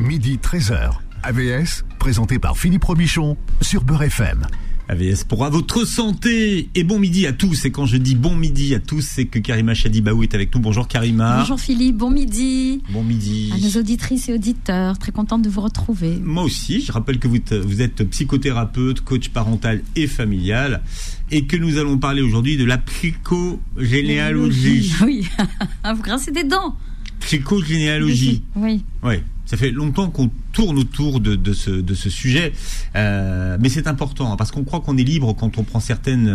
midi 13h. AVS, présenté par Philippe Robichon sur Beurre FM. AVS pour à votre santé et bon midi à tous. Et quand je dis bon midi à tous, c'est que Karima Chadibaou est avec nous. Bonjour Karima. Bonjour Philippe, bon midi. Bon midi. À nos auditrices et auditeurs, très contente de vous retrouver. Moi aussi, je rappelle que vous, vous êtes psychothérapeute, coach parental et familial et que nous allons parler aujourd'hui de la psychogénéalogie. Oui, vous grincez des dents. Psychogénéalogie. Oui. Oui. Ça fait longtemps qu'on tourne autour de, de, ce, de ce sujet, euh, mais c'est important hein, parce qu'on croit qu'on est libre quand on prend certaines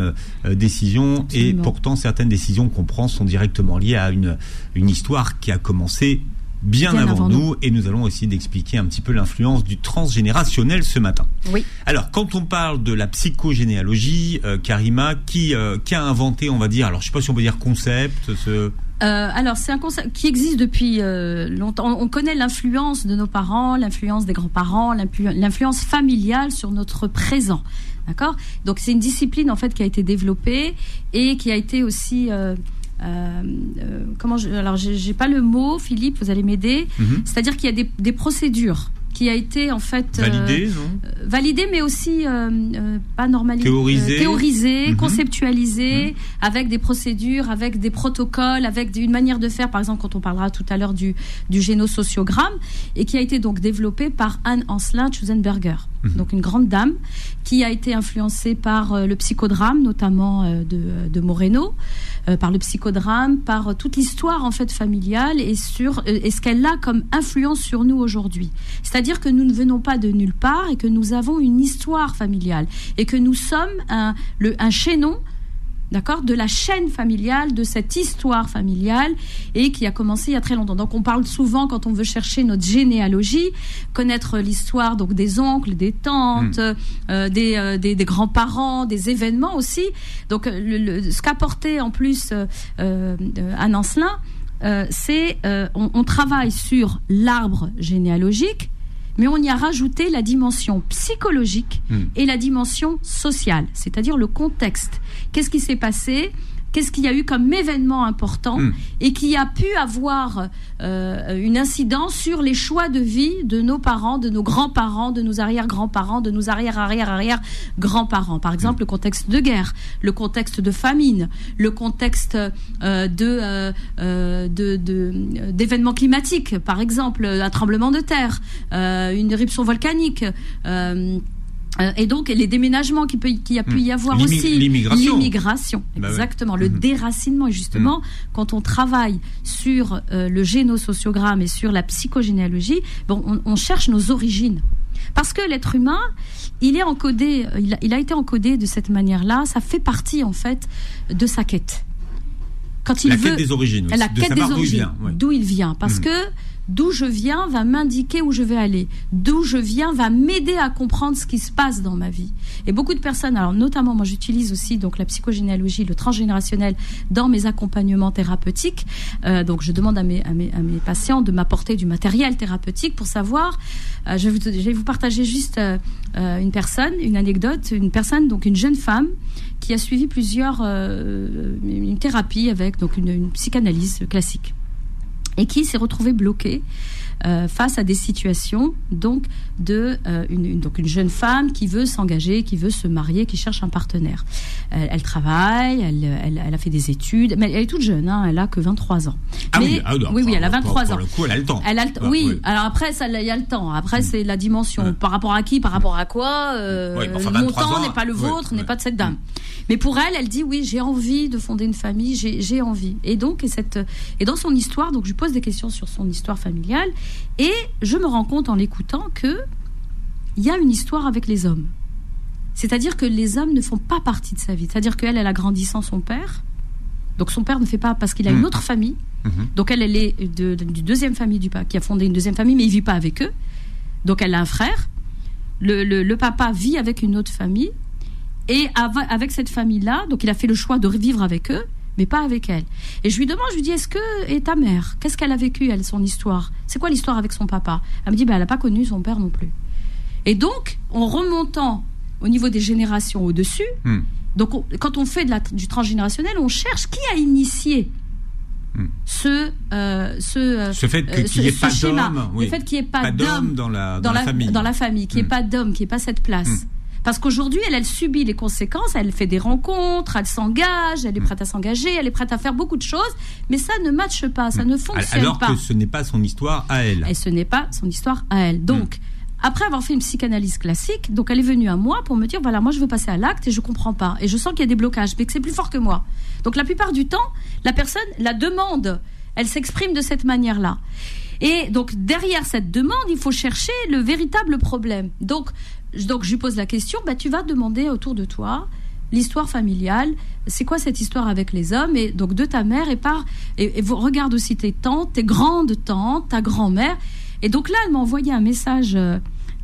euh, décisions Absolument. et pourtant certaines décisions qu'on prend sont directement liées à une, une histoire qui a commencé bien, Bien avant, avant nous, nous. et nous allons essayer d'expliquer un petit peu l'influence du transgénérationnel ce matin. Oui. Alors, quand on parle de la psychogénéalogie, euh, Karima, qui, euh, qui a inventé, on va dire, alors je sais pas si on peut dire concept, ce... Euh, alors, c'est un concept qui existe depuis euh, longtemps. On connaît l'influence de nos parents, l'influence des grands-parents, l'influ- l'influence familiale sur notre présent. D'accord? Donc, c'est une discipline, en fait, qui a été développée et qui a été aussi... euh, euh, comment je, alors j'ai pas le mot Philippe vous allez m'aider Mhm. c'est-à-dire qu'il y a des, des procédures qui a été en fait euh, validé, non euh, validé, mais aussi euh, pas normalisé, Théorisé. théorisé, Mhm. conceptualisé, avec des procédures, avec des protocoles, avec une manière de faire. Par exemple, quand on parlera tout à l'heure du, du génosociogramme, et qui a été donc développé par Anne Ancelin Schuzenberger, Mhm. donc une grande dame qui a été influencée par euh, le psychodrame, notamment euh, de, de Moreno, euh, par le psychodrame, par toute l'histoire en fait familiale et sur et ce qu'elle a comme influence sur nous aujourd'hui. C'est-à-dire que nous ne venons pas de nulle part et que nous avons une histoire familiale et que nous sommes un, le, un chaînon D'accord De la chaîne familiale, de cette histoire familiale, et qui a commencé il y a très longtemps. Donc on parle souvent, quand on veut chercher notre généalogie, connaître l'histoire donc des oncles, des tantes, euh, des, euh, des, des grands-parents, des événements aussi. Donc euh, le, le- ce qu'apportait en plus euh, euh, Anne Ancelin, euh, c'est euh, on, on travaille sur l'arbre généalogique, mais on y a rajouté la dimension psychologique Mm. et la dimension sociale, c'est-à-dire le contexte. Qu'est-ce qui s'est passé? Qu'est-ce qu'il y a eu comme événement important? Mm. et qui a pu avoir euh, une incidence sur les choix de vie de nos parents, de nos grands-parents, de nos arrière-grands-parents, de nos arrière-arrière-arrière-grands-parents? Par exemple, le contexte de guerre, le contexte de famine, le contexte euh, de, euh, euh, de- de- d'événements climatiques, par exemple un tremblement de terre, euh, une éruption volcanique. Euh, et donc les déménagements qui peut qui a pu y avoir L'immi- aussi l'immigration. l'immigration Bah ouais. exactement le Mhm. déracinement et justement quand on travaille sur euh, le génosociogramme et sur la psychogénéalogie bon on, on cherche nos origines parce que l'être humain il est encodé euh, il a, il a été encodé de cette manière-là ça fait partie en fait de sa quête quand il La veut quête des origines, oui, la de quête des d'où il origines, ouais. d'où il vient, parce que d'où je viens va m'indiquer où je vais aller, d'où je viens va m'aider à comprendre ce qui se passe dans ma vie. Et beaucoup de personnes, alors notamment moi j'utilise aussi donc la psychogénéalogie, le transgénérationnel dans mes accompagnements thérapeutiques. Euh, donc je demande à mes, à mes, patients de m'apporter du matériel thérapeutique pour savoir. euh, je, vais vous, partager juste euh, une personne, une anecdote, une personne donc une jeune femme qui a suivi plusieurs une thérapie avec donc une psychanalyse classique et qui s'est retrouvée bloquée euh, face à des situations donc de euh, une, une- donc une jeune femme qui veut s'engager, qui veut se marier, qui cherche un partenaire. Elle, elle travaille, elle, elle, elle a fait des études, mais elle est toute jeune, hein, elle a que 23 ans. Ah Mais- oui, ah, non, oui, oui, elle a pour- 23 pour ans. le coup, elle a le temps. Elle a le Ah, oui, alors après, ça, il y a le temps. Après, c'est la dimension. Ouais. Par rapport à qui Par rapport à quoi euh, enfin, 23 montant ans, n'est pas le vôtre, n'est pas de cette dame. Mais pour elle, elle dit oui, j'ai envie de fonder une famille, j'ai j'ai envie. Et donc, et, cette, et dans son histoire, donc je lui pose des questions sur son histoire familiale, et je me rends compte en l'écoutant que il y a une histoire avec les hommes. C'est-à-dire que les hommes ne font pas partie de sa vie. C'est-à-dire qu'elle, elle a grandi sans son père. Donc son père ne fait pas parce qu'il a Mm. une autre famille. Mhm. Donc elle, elle est de, de- deuxième famille du papa, qui a fondé une deuxième famille, mais il vit pas avec eux. Donc elle a un frère. Le, le- le papa vit avec une autre famille. Et avec cette famille-là, donc il a fait le choix de vivre avec eux, mais pas avec elle. Et je lui demande, je lui dis, est-ce que et ta mère, qu'est-ce qu'elle a vécu, elle, son histoire? C'est quoi l'histoire avec son papa? Elle me dit, bah, elle n'a pas connu son père non plus. Et donc, en remontant au niveau des générations au-dessus, Hmm. donc on- quand on fait de la, du transgénérationnel, on cherche qui a initié hmm. ce, euh, ce, ce fait qu'il n'y ait, pas d'homme, le fait qu'il n'y ait pas, d'homme dans la, dans, la, famille, dans la famille, qu'il n'y ait pas d'homme, qu'il n'y ait pas cette place. Parce qu'aujourd'hui, elle, elle subit les conséquences, elle fait des rencontres, elle s'engage, elle est prête à s'engager, elle est prête à faire beaucoup de choses, mais ça ne matche pas, ça ne fonctionne pas. Alors que ce n'est pas son histoire à elle. Et ce n'est pas son histoire à elle. Donc, après avoir fait une psychanalyse classique, donc elle est venue à moi pour me dire voilà, moi je veux passer à l'acte et je comprends pas. Et je sens qu'il y a des blocages, mais que c'est plus fort que moi. Donc la plupart du temps, la personne la demande, elle s'exprime de cette manière-là. Et donc derrière cette demande, il faut chercher le véritable problème. Donc, donc je lui pose la question bah, tu vas demander autour de toi l'histoire familiale, c'est quoi cette histoire avec les hommes et donc de ta mère et par et, et regarde aussi tes tantes, tes grandes tantes, ta grand-mère. Et donc là, elle m'a envoyé un message euh,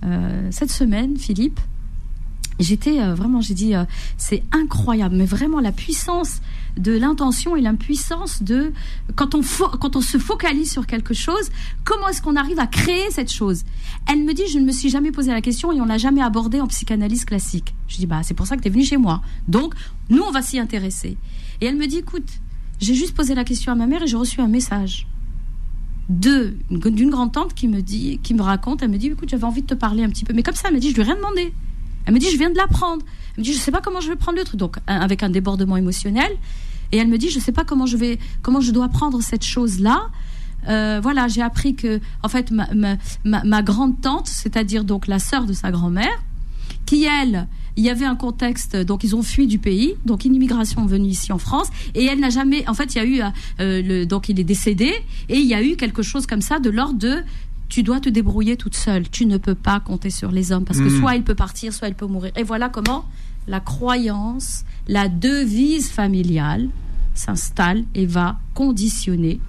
euh, cette semaine, Philippe. J'étais euh, vraiment, j'ai dit, euh, c'est incroyable, mais vraiment la puissance de l'intention et l'impuissance de quand on quand on se focalise sur quelque chose, comment est-ce qu'on arrive à créer cette chose? Elle me dit, je ne me suis jamais posé la question et on l'a jamais abordé en psychanalyse classique. Je dis, bah c'est pour ça que tu es venu chez moi. Donc nous, on va s'y intéresser. Et elle me dit, écoute, j'ai juste posé la question à ma mère et j'ai reçu un message de d'une grande tante qui me dit, qui me raconte, elle me dit, écoute, j'avais envie de te parler un petit peu, mais comme ça, elle me dit, je lui ai rien demandé. Elle me dit, je viens de l'apprendre. Elle me dit, je sais pas comment je vais prendre le truc, donc avec un débordement émotionnel. Et elle me dit, je sais pas comment je vais, comment je dois prendre cette chose-là. Euh, voilà, j'ai appris que, en fait, ma, ma, grande tante, c'est-à-dire donc la sœur de sa grand-mère, qui elle il y avait un contexte, donc ils ont fui du pays, donc une immigration venue ici en France, et elle n'a jamais, en fait, il y a eu, euh, donc il est décédé, et il y a eu quelque chose comme ça de l'ordre de tu dois te débrouiller toute seule. Tu ne peux pas compter sur les hommes parce que hmm. soit il peut partir, soit il peut mourir. Et voilà comment la croyance, la devise familiale s'installe et va conditionner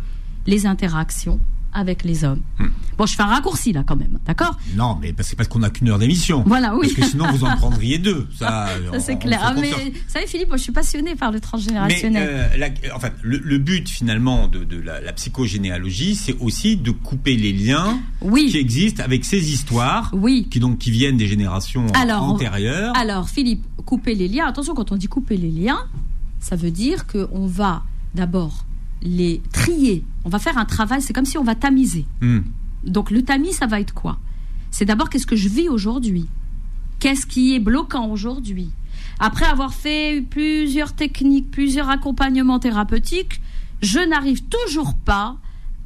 les interactions avec les hommes. Hmm. Bon, je fais un raccourci là quand même, d'accord? Non, mais c'est parce qu'on n'a qu'une heure d'émission. Voilà, oui. Parce que sinon vous en prendriez deux. Ça, c'est clair. Ah, mais vous savez, Philippe, moi je suis passionnée par le transgénérationnel. Mais, euh, en fait, le, but finalement de, la, psychogénéalogie, c'est aussi de couper les liens qui existent avec ces histoires, oui. qui donc qui viennent des générations antérieures. Alors, Philippe, couper les liens. Attention, quand on dit couper les liens, ça veut dire qu'on va d'abord les trier. On va faire un travail, c'est comme si on va tamiser. Hmm. Donc le tamis, ça va être quoi? C'est d'abord qu'est-ce que je vis aujourd'hui? Qu'est-ce qui est bloquant aujourd'hui? Après avoir fait plusieurs techniques, plusieurs accompagnements thérapeutiques, je n'arrive toujours pas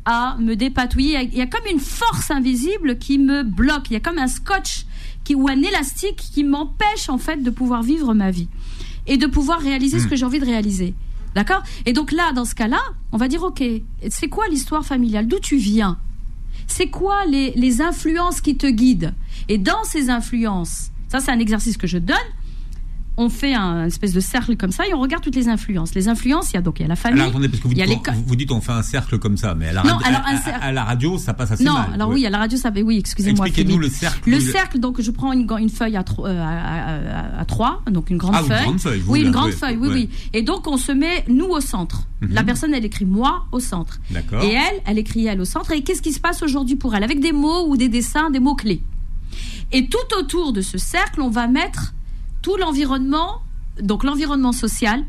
à me dépatouiller. Il y a comme une force invisible qui me bloque. Il y a comme un scotch qui, ou un élastique qui m'empêche en fait de pouvoir vivre ma vie et de pouvoir réaliser ce hmm. que j'ai envie de réaliser. D'accord Et donc là, dans ce cas-là, on va dire, OK, c'est quoi l'histoire familiale D'où tu viens C'est quoi les, les influences qui te guident Et dans ces influences, ça c'est un exercice que je donne, on fait un espèce de cercle comme ça et on regarde toutes les influences. Les influences, il y a donc il y a la famille. Alors attendez, parce que vous, dites, vous, dites on fait un cercle comme ça, mais à la, radio, à, la radio ça passe assez non, mal. Non, alors oui, à la radio ça oui, excusez-moi. Expliquez-nous le cercle. Le cercle, donc je prends une, une feuille à, euh, à, trois, donc une grande ah, feuille. Une grande feuille. oui, une grande feuille, oui, oui. Et donc on se met nous au centre. Mhm. La personne, elle écrit moi au centre. D'accord. Et elle, elle écrit elle au centre. Et qu'est-ce qui se passe aujourd'hui pour elle? Avec des mots ou des dessins, des mots clés. Et tout autour de ce cercle, on va mettre tout l'environnement donc l'environnement social,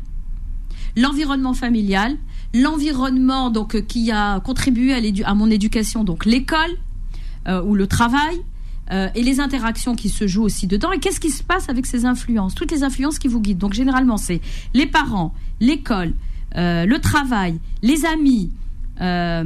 l'environnement familial, l'environnement donc euh, qui a contribué à, mon éducation, donc l'école euh, ou le travail. Euh, et les interactions qui se jouent aussi dedans. Et qu'est-ce qui se passe avec ces influences? Toutes les influences qui vous guident. Donc généralement, c'est les parents, l'école, le travail, les amis, la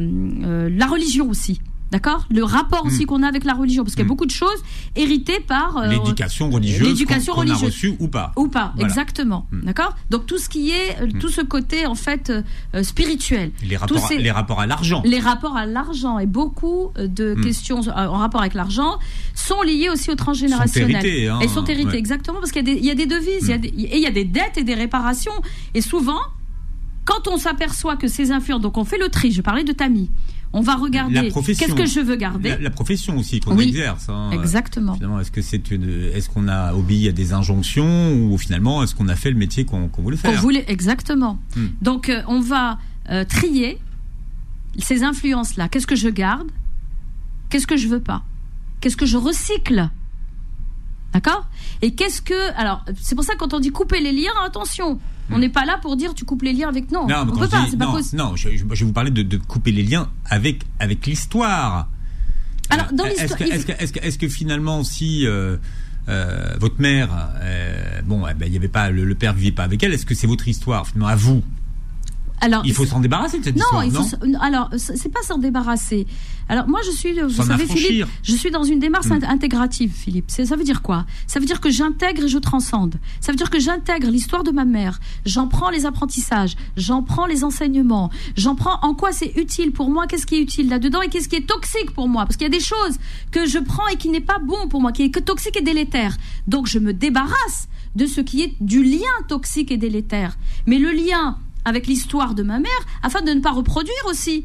religion aussi. D'accord Le rapport aussi hmm. qu'on a avec la religion, parce qu'il y a hmm. beaucoup de choses héritées par euh, l'éducation religieuse, l'éducation qu'on, a reçue ou pas. Ou pas, exactement. Hmm. D'accord Donc tout ce qui est, euh, tout ce côté en fait euh, spirituel. Les rapports, les rapports à l'argent. Les rapports à l'argent et beaucoup de questions en rapport avec l'argent sont liées aussi au transgénérationnel. Sont héritées, hein, Elles sont héritées, exactement, parce qu'il y a des, il y a des devises, il y a et il y a des dettes et des réparations. Et souvent, quand on s'aperçoit que ces influences, donc on fait le tri. Je parlais de Tammy on va regarder qu'est-ce que je veux garder. La, profession aussi qu'on exerce. Hein. Exactement. Finalement, est-ce que c'est une, est-ce qu'on a obéi à des injonctions ou finalement est-ce qu'on a fait le métier qu'on voulait faire? Qu'on voulait exactement. Hmm. Donc euh, on va euh, trier ces influences-là. Qu'est-ce que je garde? Qu'est-ce que je veux pas? Qu'est-ce que je recycle? D'accord? Et qu'est-ce que alors c'est pour ça que quand on dit couper les liens, attention On n'est pas là pour dire tu coupes les liens avec non. Non, on peut je pas, c'est pas non, possible. non, je, vais vous parler de, de couper les liens avec, avec l'histoire. Alors, dans Euh, est-ce l'histoire, que, est-ce que, finalement, si euh, euh, votre mère, euh, bon, eh ben, il y avait pas le, le père vivait pas avec elle, est-ce que c'est votre histoire finalement à vous Alors, Il faut s'en débarrasser de cette Non, histoire, il faut. non se- Alors, c'est c'est pas s'en débarrasser. Alors, moi, je suis. Vous S'en savez, affranchir. Philippe, je suis dans une démarche int- intégrative, Philippe. Ça veut dire quoi? Ça veut dire que j'intègre et je transcende. Ça veut dire que j'intègre l'histoire de ma mère. J'en prends les apprentissages. J'en prends les enseignements. J'en prends en quoi c'est utile pour moi. Qu'est-ce qui est utile là-dedans et qu'est-ce qui est toxique pour moi Parce qu'il y a des choses que je prends et qui n'est pas bon pour moi, qui est que toxique et délétère. Donc, je me débarrasse de ce qui est du lien toxique et délétère. Mais le lien avec l'histoire de ma mère, afin de ne pas reproduire aussi.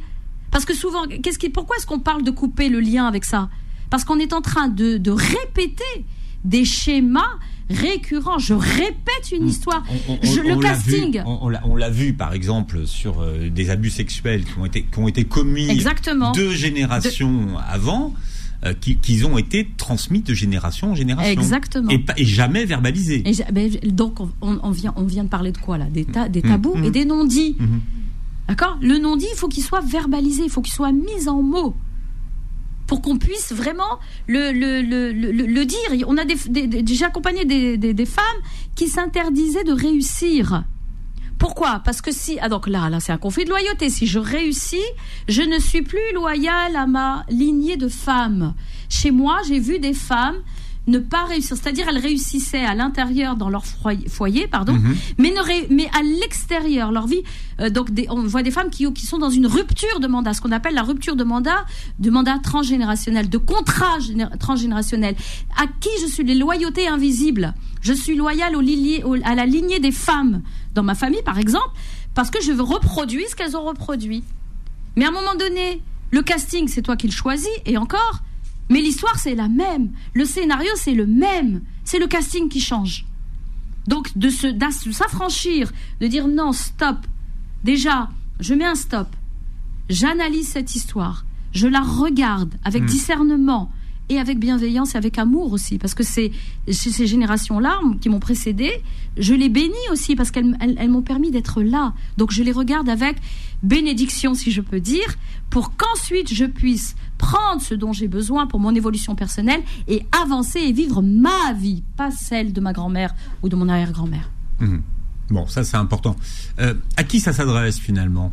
Parce que souvent, qu'est-ce qui, pourquoi est-ce qu'on parle de couper le lien avec ça? Parce qu'on est en train de, de répéter des schémas récurrents. Je répète une histoire. On- on- Je- on le casting. vu- on l'a vu, par exemple, sur euh, des abus sexuels qui ont été, qui ont été commis Exactement. deux générations avant, euh, qui, ont été transmis de génération en génération. Exactement. Et, et jamais verbalisés. Et ben, donc, on, on vient, on vient de parler de quoi là? Des, ta- des Mhm. tabous et des non-dits. Mhm. D'accord? Le non-dit, il faut qu'il soit verbalisé, il faut qu'il soit mis en mots. Pour qu'on puisse vraiment le, le, le, le, le- le dire. On a des, des- des- j'ai accompagné des, des, des femmes qui s'interdisaient de réussir. Pourquoi? Parce que si. Ah, donc là, là c'est un conflit de loyauté. Si je réussis, je ne suis plus loyale à ma lignée de femmes. Chez moi, j'ai vu des femmes ne pas réussir. C'est-à-dire, elles réussissaient à l'intérieur dans leur foyer, pardon, Mhm. mais, ne ré- mais à l'extérieur, leur vie. euh, donc, des- on voit des femmes qui, qui sont dans une rupture de mandat, ce qu'on appelle la rupture de mandat, de mandat transgénérationnel, de contrat géné- transgénérationnel. À qui je suis les loyautés invisibles? Je suis loyale au à la lignée des femmes dans ma famille, par exemple, parce que je veux reproduire ce qu'elles ont reproduit. Mais à un moment donné, le casting, c'est toi qui le choisis, et encore. Mais l'histoire, c'est la même. Le scénario, c'est le même. C'est le casting qui change. Donc, de s'affranchir, de dire non, stop. Déjà, je mets un stop. J'analyse cette histoire. Je la regarde avec Hmm. discernement et avec bienveillance et avec amour aussi. Parce que c'est ces générations-là qui m'ont précédé, je les bénis aussi parce qu'elles elles- elles m'ont permis d'être là. Donc, je les regarde avec bénédiction, si je peux dire, pour qu'ensuite je puisse prendre ce dont j'ai besoin pour mon évolution personnelle et avancer et vivre ma vie, pas celle de ma grand-mère ou de mon arrière-grand-mère. Mhm. Bon, ça c'est important. Euh, à qui ça s'adresse finalement?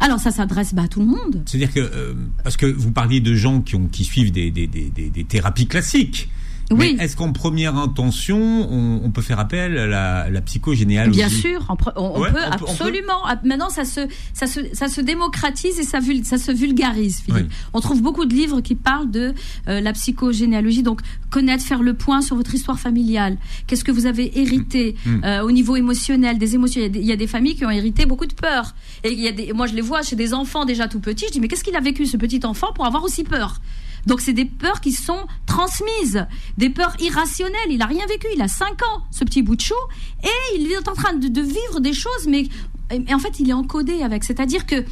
Alors ça s'adresse bah, à tout le monde. C'est-à-dire que euh, parce que vous parliez de gens qui suivent des thérapies classiques. Oui. Est-ce qu'en première intention, on, on peut faire appel à la, la psychogénéalogie Bien sûr, on, Ouais, peut on absolument. Ah, Maintenant, ça se, ça se, ça se démocratise et ça, se vulgarise. Philippe. Oui. On trouve beaucoup de livres qui parlent de euh, la psychogénéalogie, donc connaître, faire le point sur votre histoire familiale. Qu'est-ce que vous avez hérité Mm. euh, au niveau émotionnel, des émotions? Il y, a des, il y a des familles qui ont hérité beaucoup de peur. Et il y a des, moi, je les vois chez des enfants déjà tout petits. Je dis mais qu'est-ce qu'il a vécu ce petit enfant pour avoir aussi peur? Donc c'est des peurs qui sont transmises, des peurs irrationnelles. Il a rien vécu, il a 5 ans, ce petit bout de chou, et il est en train de, de vivre des choses, mais et en fait il est encodé avec. C'est-à-dire que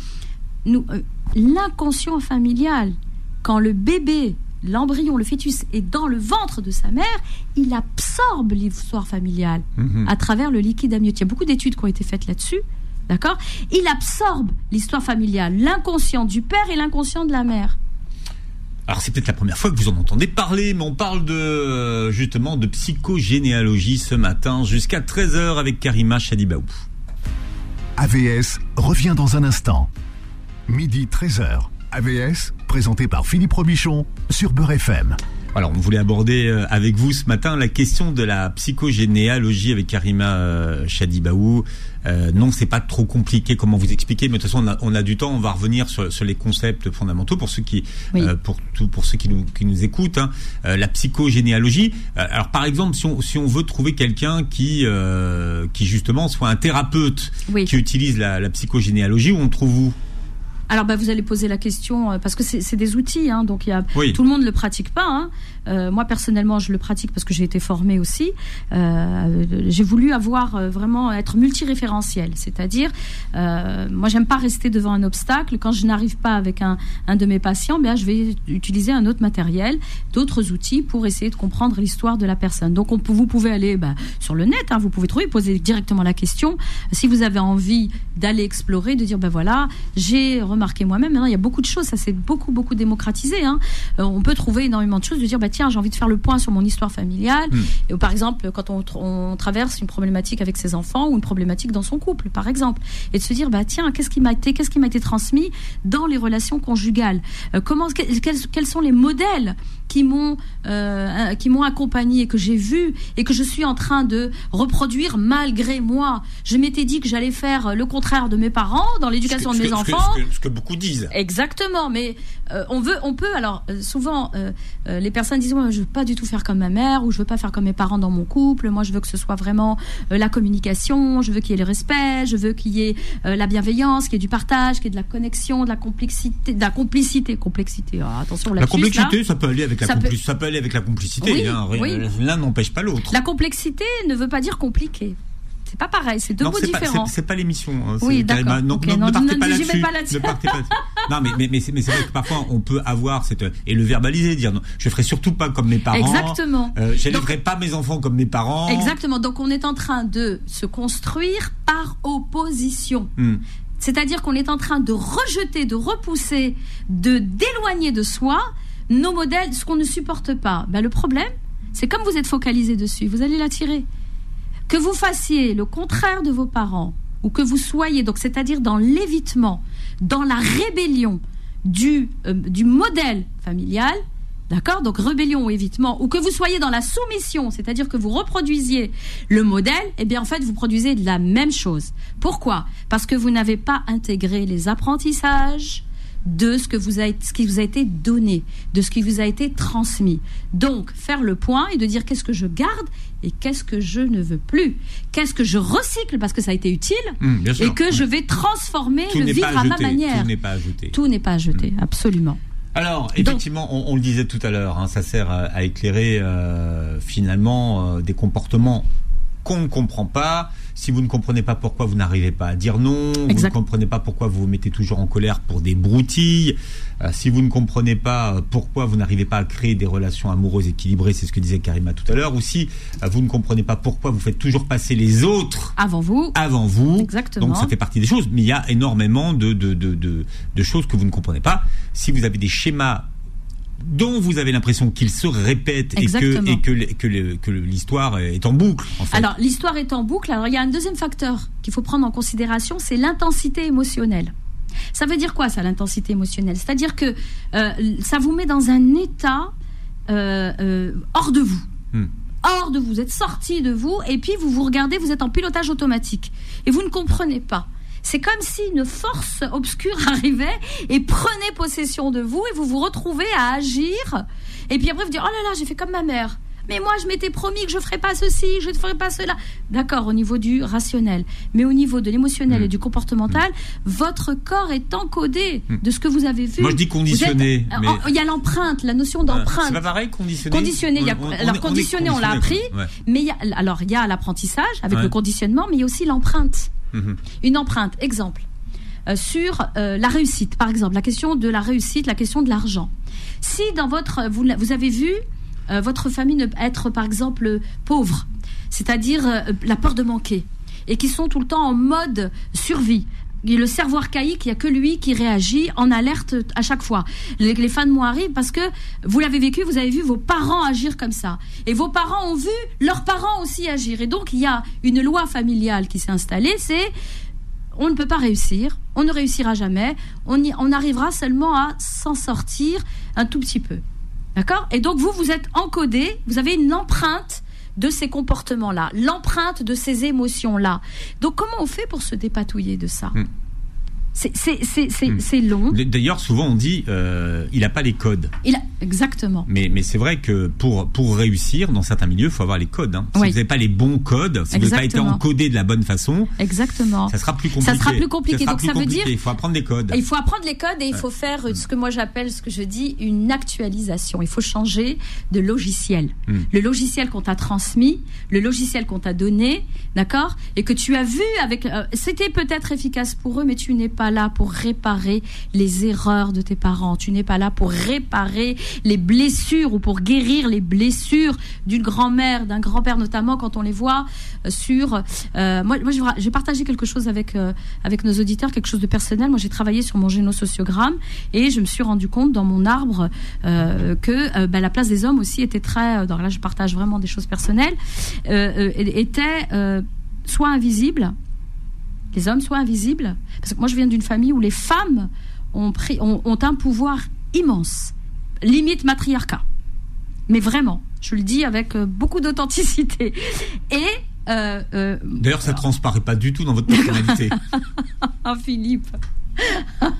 nous, euh, l'inconscient familial, quand le bébé, l'embryon, le fœtus est dans le ventre de sa mère, il absorbe l'histoire familiale Mhm. à travers le liquide amniotique. Il y a beaucoup d'études qui ont été faites là-dessus. D'accord? Il absorbe l'histoire familiale, l'inconscient du père et l'inconscient de la mère. Alors c'est peut-être la première fois que vous en entendez parler, mais on parle de euh, justement de psychogénéalogie ce matin jusqu'à 13h avec Karima Chadibaou. AVS revient dans un instant. Midi 13h. AVS, présenté par Philippe Robichon sur Beurre FM. Alors, on voulait aborder euh, avec vous ce matin la question de la psychogénéalogie avec Karima euh, Chadibaou. Euh, non, c'est pas trop compliqué comment vous expliquer, mais de toute façon, on a, on a du temps. On va revenir sur, sur les concepts fondamentaux pour ceux qui, Oui. euh, pour tout, pour ceux qui nous, qui nous écoutent. hein. Euh, la psychogénéalogie. Euh, alors, par exemple, si on, si on veut trouver quelqu'un qui, euh, qui justement soit un thérapeute Oui. qui utilise la, la psychogénéalogie, où on trouve où? Alors, bah, vous allez poser la question, euh, parce que c'est des outils, hein, donc y a, Oui. tout le monde ne le pratique pas. hein. Euh, moi, personnellement, je le pratique parce que j'ai été formée aussi. Euh, j'ai voulu avoir euh, vraiment être multiréférentiel, c'est-à-dire, moi, j'aime pas rester devant un obstacle. Quand je n'arrive pas avec un, un de mes patients, bien, je vais utiliser un autre matériel. d'autres outils pour essayer de comprendre l'histoire de la personne. Donc on, vous pouvez aller bah, sur le net, hein, vous pouvez trouver, poser directement la question. Si vous avez envie d'aller explorer, de dire ben voilà, j'ai remarqué moi-même, maintenant il y a beaucoup de choses, ça s'est beaucoup beaucoup démocratisé. Hein. Euh, on peut trouver énormément de choses, de dire bah tiens j'ai envie de faire le point sur mon histoire familiale. Hmm. Et, par exemple quand on, on, traverse une problématique avec ses enfants ou une problématique dans son couple, par exemple, et de se dire bah tiens qu'est-ce qui m'a été qu'est-ce qui m'a été transmis dans les relations conjugales, euh, comment quels, quels sont les modèles qui m'ont euh, qui m'ont accompagné et que j'ai vu et que je suis en train de reproduire malgré moi. Je m'étais dit que j'allais faire le contraire de mes parents dans l'éducation de mes enfants. Ce que, beaucoup disent. Exactement, mais euh, on veut, on peut. Alors euh, souvent, les personnes disent moi, je veux pas du tout faire comme ma mère ou je veux pas faire comme mes parents dans mon couple. Moi, je veux que ce soit vraiment la communication. Je veux qu'il y ait le respect. Je veux qu'il y ait la bienveillance, qu'il y ait du partage, qu'il y ait de la connexion, de la complexité, de la complicité, complexité. Ah, attention, la complexité, ça peut aller avec la ça, peut... aller avec la complicité. Hein. L'un n'empêche pas l'autre. La complexité ne veut pas dire compliqué. C'est pas pareil, c'est deux mots différents. C'est pas l'émission. Hein, oui, d'accord. Non, ne partez pas là-dessus. non, mais, mais, mais c'est vrai que parfois on peut avoir cette et le verbaliser, dire non, je ferai surtout pas comme mes parents. Exactement. Euh, n'élèverai pas mes enfants comme mes parents. Exactement. Donc on est en train de se construire par opposition. Hmm. C'est-à-dire qu'on est en train de rejeter, de repousser, de d'éloigner de soi nos modèles, ce qu'on ne supporte pas. Ben, le problème, c'est comme vous êtes focalisé dessus, vous allez l'attirer. Que vous fassiez le contraire de vos parents, ou que vous soyez, donc c'est-à-dire dans l'évitement, dans la rébellion du, euh, du modèle familial, D'accord Donc rébellion ou évitement, ou que vous soyez dans la soumission, c'est-à-dire que vous reproduisiez le modèle, eh bien en fait vous produisez la même chose. Pourquoi? Parce que vous n'avez pas intégré les apprentissages, de ce, que vous a, ce qui vous a été donné, de ce qui vous a été transmis. Donc, faire le point et de dire qu'est-ce que je garde et qu'est-ce que je ne veux plus. Qu'est-ce que je recycle parce que ça a été utile mmh, et que je vais transformer, le vivre à ma manière. Tout n'est pas ajouté. Tout n'est pas ajouté, mmh. absolument. Alors, effectivement, on, le disait tout à l'heure, hein, ça sert à, éclairer euh, finalement euh, des comportements qu'on ne comprend pas, si vous ne comprenez pas pourquoi vous n'arrivez pas à dire non, vous ne comprenez pas pourquoi vous vous mettez toujours en colère pour des broutilles, euh, si vous ne comprenez pas euh, pourquoi vous n'arrivez pas à créer des relations amoureuses équilibrées, c'est ce que disait Karima tout à l'heure, ou si euh, vous ne comprenez pas pourquoi vous faites toujours passer les autres avant vous, avant vous, Exactement. donc ça fait partie des choses, mais il y a énormément de, de, de, de choses que vous ne comprenez pas. Si vous avez des schémas dont vous avez l'impression qu'il se répète et que, et que, que l'histoire est en boucle. Alors l'histoire est en boucle. Alors il y a un deuxième facteur qu'il faut prendre en considération, c'est l'intensité émotionnelle. Ça veut dire quoi ça, l'intensité émotionnelle? C'est-à-dire que euh, ça vous met dans un état euh, euh, hors de vous. Hmm. Hors de vous, vous êtes sorti de vous et puis vous vous regardez, vous êtes en pilotage automatique et vous ne comprenez pas. C'est comme si une force obscure arrivait et prenait possession de vous et vous vous retrouvez à agir. Et puis après, vous dites, oh là là, j'ai fait comme ma mère. Mais moi, je m'étais promis que je ne ferais pas ceci, je ne ferais pas cela. D'accord, au niveau du rationnel. Mais au niveau de l'émotionnel et mm. du comportemental, votre corps est encodé mm. de ce que vous avez vu. Moi, je dis conditionné. mais... Il y a l'empreinte, la notion d'empreinte. C'est pas pareil, conditionné. Conditionné, alors conditionné, on l'a appris. Mais il y a, alors, il y a l'apprentissage avec le conditionnement, mais il y a aussi l'empreinte. Mhm. Une empreinte, exemple, euh, sur euh, la réussite, par exemple, la question de la réussite, la question de l'argent. Si dans votre, vous, vous avez vu euh, votre famille être, par exemple, pauvre, c'est-à-dire la peur de manquer, et qui sont tout le temps en mode survie, le cerveau archaïque, il n'y a que lui qui réagit en alerte à chaque fois. Les, les fans moi arrivent parce que vous l'avez vécu, vous avez vu vos parents agir comme ça. Et vos parents ont vu leurs parents aussi agir. Et donc, il y a une loi familiale qui s'est installée, c'est on ne peut pas réussir, on ne réussira jamais, on, on arrivera seulement à s'en sortir un tout petit peu. D'accord? Et donc, vous, vous êtes encodé, vous avez une empreinte de ces comportements-là, l'empreinte de ces émotions-là. Donc comment on fait pour se dépatouiller de ça? Hmm. Hmm. C'est long. D'ailleurs, souvent on dit euh, il n'a pas les codes. Il a, exactement. Mais, mais c'est vrai que pour, pour réussir dans certains milieux, il faut avoir les codes. Hein. Si vous n'avez pas les bons codes, si vous n'avez pas été encodé de la bonne façon, exactement. ça sera plus compliqué. Ça sera plus compliqué. Donc ça veut dire il faut apprendre les codes. Il faut apprendre les codes et il faut faire ce que moi j'appelle, ce que je dis, une actualisation. Il faut changer de logiciel. Hmm. Le logiciel qu'on t'a transmis, le logiciel qu'on t'a donné, d'accord, et que tu as vu avec, euh, c'était peut-être efficace pour eux, mais tu n'es pas là pour réparer les erreurs de tes parents. Tu n'es pas là pour réparer les blessures ou pour guérir les blessures d'une grand-mère, d'un grand-père notamment quand on les voit euh, sur. Euh, moi, moi, j'ai partagé quelque chose avec euh, avec nos auditeurs, quelque chose de personnel. Moi, j'ai travaillé sur mon génosociogramme et je me suis rendu compte dans mon arbre que bah, la place des hommes aussi était très. là, je partage vraiment des choses personnelles. était soit invisible, les hommes soient invisibles. Parce que moi, je viens d'une famille où les femmes ont, pris, ont, un pouvoir immense, limite matriarcat. Mais vraiment, je le dis avec euh, beaucoup d'authenticité. Et euh, euh, D'ailleurs, ça ne transparaît pas du tout dans votre personnalité. ah, Philippe.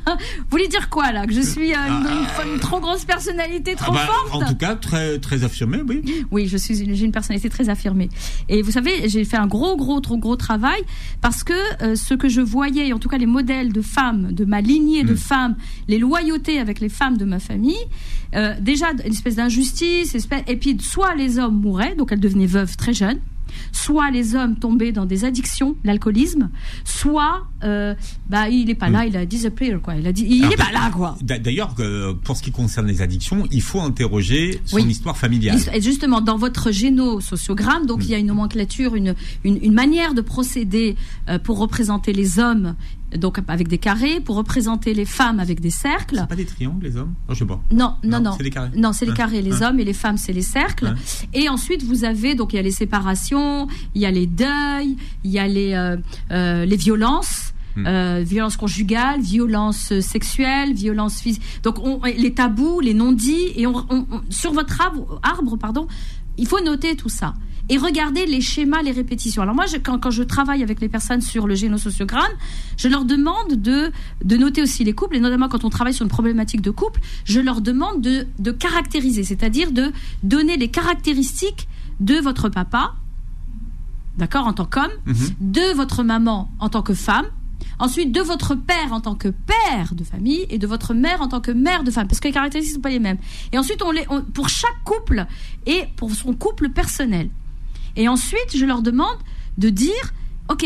Vous voulez dire quoi là Que je suis euh, ah, une, trop grosse personnalité, trop ah bah, forte En tout cas, très très affirmée, oui. Oui, je suis j'ai une personnalité très affirmée. Et vous savez, j'ai fait un gros gros trop gros travail parce que euh, ce que je voyais, en tout cas les modèles de femmes, de ma lignée de mm. femmes, les loyautés avec les femmes de ma famille, euh, déjà une espèce d'injustice, et puis soit les hommes mouraient, donc elles devenaient veuves très jeunes soit les hommes tombaient dans des addictions, l'alcoolisme, soit euh, bah il est pas là, il a disappear quoi. Il a dit, il est pas là quoi. D'ailleurs, pour ce qui concerne les addictions, il faut interroger son histoire familiale. Et justement, dans votre génosociogramme, donc mm. il y a une nomenclature, une, une, manière de procéder euh, pour représenter les hommes donc avec des carrés pour représenter les femmes avec des cercles. C'est pas des triangles les hommes? Non, je sais pas. Non, non, non. C'est des carrés. Non, c'est les carrés. Les hommes et les femmes, c'est les cercles. Et ensuite, vous avez donc il y a les séparations, il y a les deuils, il y a les euh, euh, les violences. Hmm. Euh, violence conjugale, violence sexuelle, violence physique. Donc on, les tabous, les non-dits et on, sur votre arbre, arbre, pardon, il faut noter tout ça et regardez les schémas, les répétitions. Alors moi, quand, je travaille avec les personnes sur le génosociogramme, je leur demande de, de noter aussi les couples, et notamment quand on travaille sur une problématique de couple, je leur demande de, de caractériser, c'est-à-dire de donner les caractéristiques de votre papa, d'accord, en tant qu'homme, mhm. de votre maman en tant que femme, Ensuite, de votre père en tant que père de famille et de votre mère en tant que mère de femme, parce que les caractéristiques ne sont pas les mêmes. Et ensuite, on les, pour chaque couple et pour son couple personnel. Et ensuite, je leur demande de dire, ok,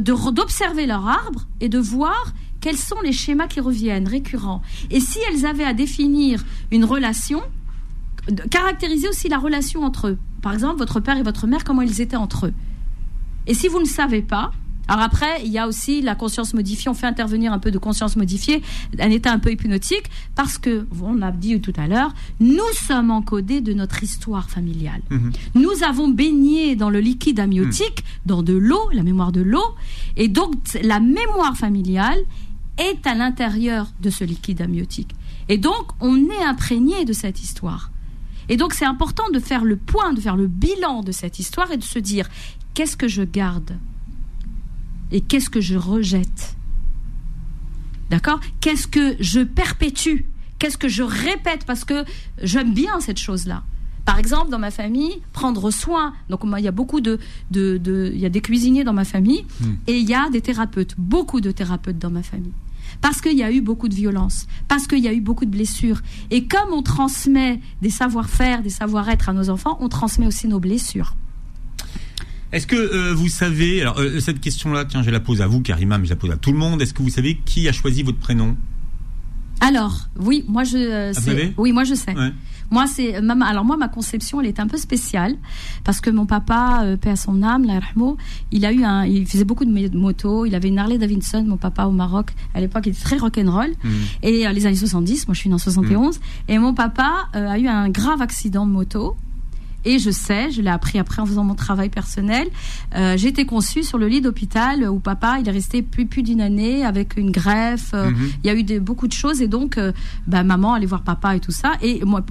d'observer leur arbre et de voir quels sont les schémas qui reviennent récurrents. Et si elles avaient à définir une relation, caractériser aussi la relation entre eux. Par exemple, votre père et votre mère, comment ils étaient entre eux. Et si vous ne savez pas, alors après, il y a aussi la conscience modifiée. On fait intervenir un peu de conscience modifiée, un état un peu hypnotique, parce que, on a dit tout à l'heure, nous sommes encodés de notre histoire familiale. Mhm. Nous avons baigné dans le liquide amniotique, mhm. dans de l'eau, la mémoire de l'eau, et donc la mémoire familiale est à l'intérieur de ce liquide amniotique. Et donc, on est imprégné de cette histoire. Et donc, c'est important de faire le point, de faire le bilan de cette histoire et de se dire, qu'est-ce que je garde et qu'est-ce que je rejette? D'accord? Qu'est-ce que je perpétue? Qu'est-ce que je répète? Parce que j'aime bien cette chose-là. Par exemple, dans ma famille, prendre soin. Donc, il y a beaucoup de, de, il y a des cuisiniers dans ma famille hmm. et il y a des thérapeutes, beaucoup de thérapeutes dans ma famille. Parce qu'il y a eu beaucoup de violence, parce qu'il y a eu beaucoup de blessures. Et comme on transmet des savoir-faire, des savoir-être à nos enfants, on transmet aussi nos blessures. Est-ce que euh, vous savez, alors euh, cette question-là, tiens, je la pose à vous, Karima, mais je la pose à tout le monde. Est-ce que vous savez qui a choisi votre prénom? Alors, oui, moi je euh, ah, sais. Oui, moi je sais. Moi c'est maman. Alors moi ma conception elle est un peu spéciale parce que mon papa, euh, paix à son âme, il a eu un, il faisait beaucoup de motos. Il avait une Harley Davidson, mon papa au Maroc. À l'époque il était très rock'n'roll. Mmh. Et les années 70, moi je suis née en 71. Mmh. Et mon papa a eu un grave accident de moto et je sais, je l'ai appris après en faisant mon travail personnel. Euh, j'ai été conçue sur le lit d'hôpital où papa, il est resté plus, plus d'une année avec une greffe. Euh, mhm. Il y a eu beaucoup de choses et donc, euh, bah, maman allait voir papa et tout ça. Et moi,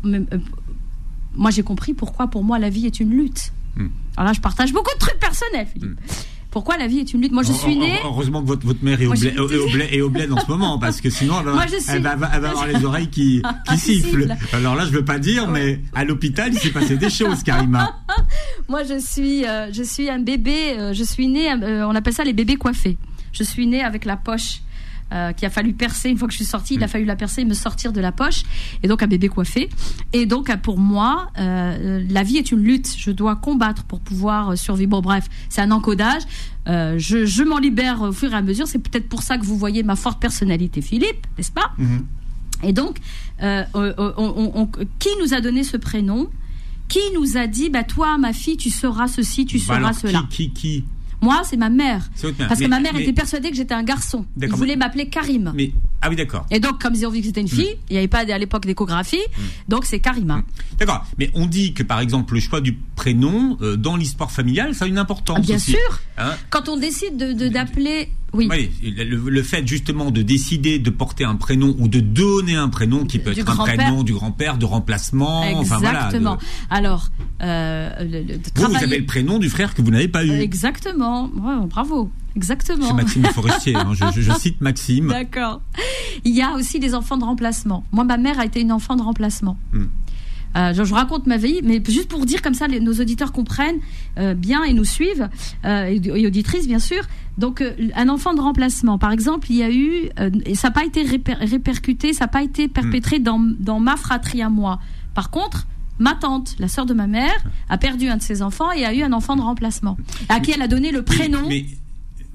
moi j'ai compris pourquoi pour moi la vie est une lutte. Hmm. Alors là, je partage beaucoup de trucs personnels, Philippe. Hmm. Pourquoi la vie est une lutte Moi, je suis née. Heureusement que votre, votre mère est au, bled, au, au, bled, en ce moment, parce que sinon, elle va, elle va, avoir les oreilles qui, qui sifflent. Alors là, je veux pas dire, mais à l'hôpital, il s'est passé des choses, Karima. Moi, je suis, euh, je suis un bébé. Euh, je suis née. Euh, on appelle ça les bébés coiffés. Je suis née avec la poche euh, qui a fallu percer une fois que je suis sortie. Il a fallu la percer et me sortir de la poche. Et donc un bébé coiffé. Et donc pour moi, euh, la vie est une lutte. Je dois combattre pour pouvoir euh, survivre. Bon bref, c'est un encodage. je, je m'en libère au fur et à mesure. C'est peut-être pour ça que vous voyez ma forte personnalité, Philippe, n'est-ce pas mm-hmm. Et donc, euh, qui nous a donné ce prénom? Qui nous a dit, bah toi, ma fille, tu seras ceci, tu bah seras cela? Qui, qui, Moi, c'est ma mère. Parce que ma mère était persuadée que j'étais un garçon. Elle voulait m'appeler Karim. Mais ah oui, d'accord. Et donc, comme ils ont vu que c'était une mm. fille, il n'y avait pas à l'époque d'échographie, mm. donc c'est Karima. Mm. D'accord. Mais on dit que, par exemple, le choix du prénom euh, dans l'histoire familiale, ça a une importance. Ah, bien sûr. Hein Quand on décide de d'appeler oui. le, fait justement de décider de porter un prénom ou de donner un prénom qui peut être un prénom du grand-père, de remplacement. Exactement. Alors, euh, vous, vous avez le prénom du frère que vous n'avez pas eu. Exactement. bravo. Exactement. C'est Maxime Forestier. Hein. je, cite Maxime. D'accord. Il y a aussi des enfants de remplacement. Moi, ma mère a été une enfant de remplacement. Hmm. Euh, je, raconte ma vie, mais juste pour dire comme ça, nos auditeurs comprennent euh, bien et nous suivent, euh, et, auditrices bien sûr. Donc, un enfant de remplacement, par exemple, il y a eu, et ça n'a pas été répercuté, ça n'a pas été perpétré hmm. dans, ma fratrie à moi. Par contre, ma tante, la sœur de ma mère, a perdu un de ses enfants et a eu un enfant de remplacement, à qui elle a donné le prénom. Mais,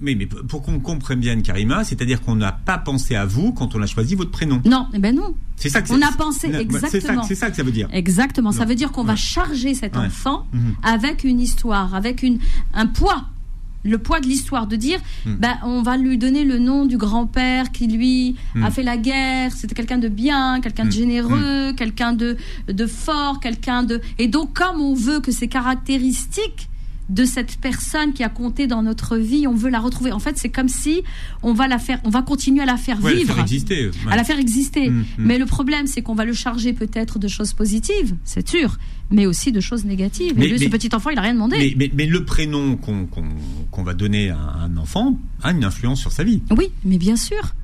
mais pour qu'on comprenne bien, Karima, c'est-à-dire qu'on n'a pas pensé à vous quand on a choisi votre prénom. Non, eh ben non. C'est ça que On a pensé exactement. C'est ça, que ça veut dire. Exactement. Ça veut dire qu'on va charger cet enfant mhm. avec une histoire, avec une un poids le poids de l'histoire, de dire, mhm. ben, on va lui donner le nom du grand-père qui lui a mhm. fait la guerre. C'était quelqu'un de bien, quelqu'un de généreux, quelqu'un de de fort, quelqu'un de. Et donc, comme on veut que ces caractéristiques de cette personne qui a compté dans notre vie, on veut la retrouver. En fait, c'est comme si on va la faire, on va continuer à la faire vivre, à la faire exister, à la faire exister. Mm, mm. Mais le problème, c'est qu'on va le charger peut-être de choses positives, c'est sûr, mais aussi de choses négatives. Mais, lui, ce petit enfant, il a rien demandé. Mais, le prénom qu'on va donner à un enfant a une influence sur sa vie. Oui, mais bien sûr.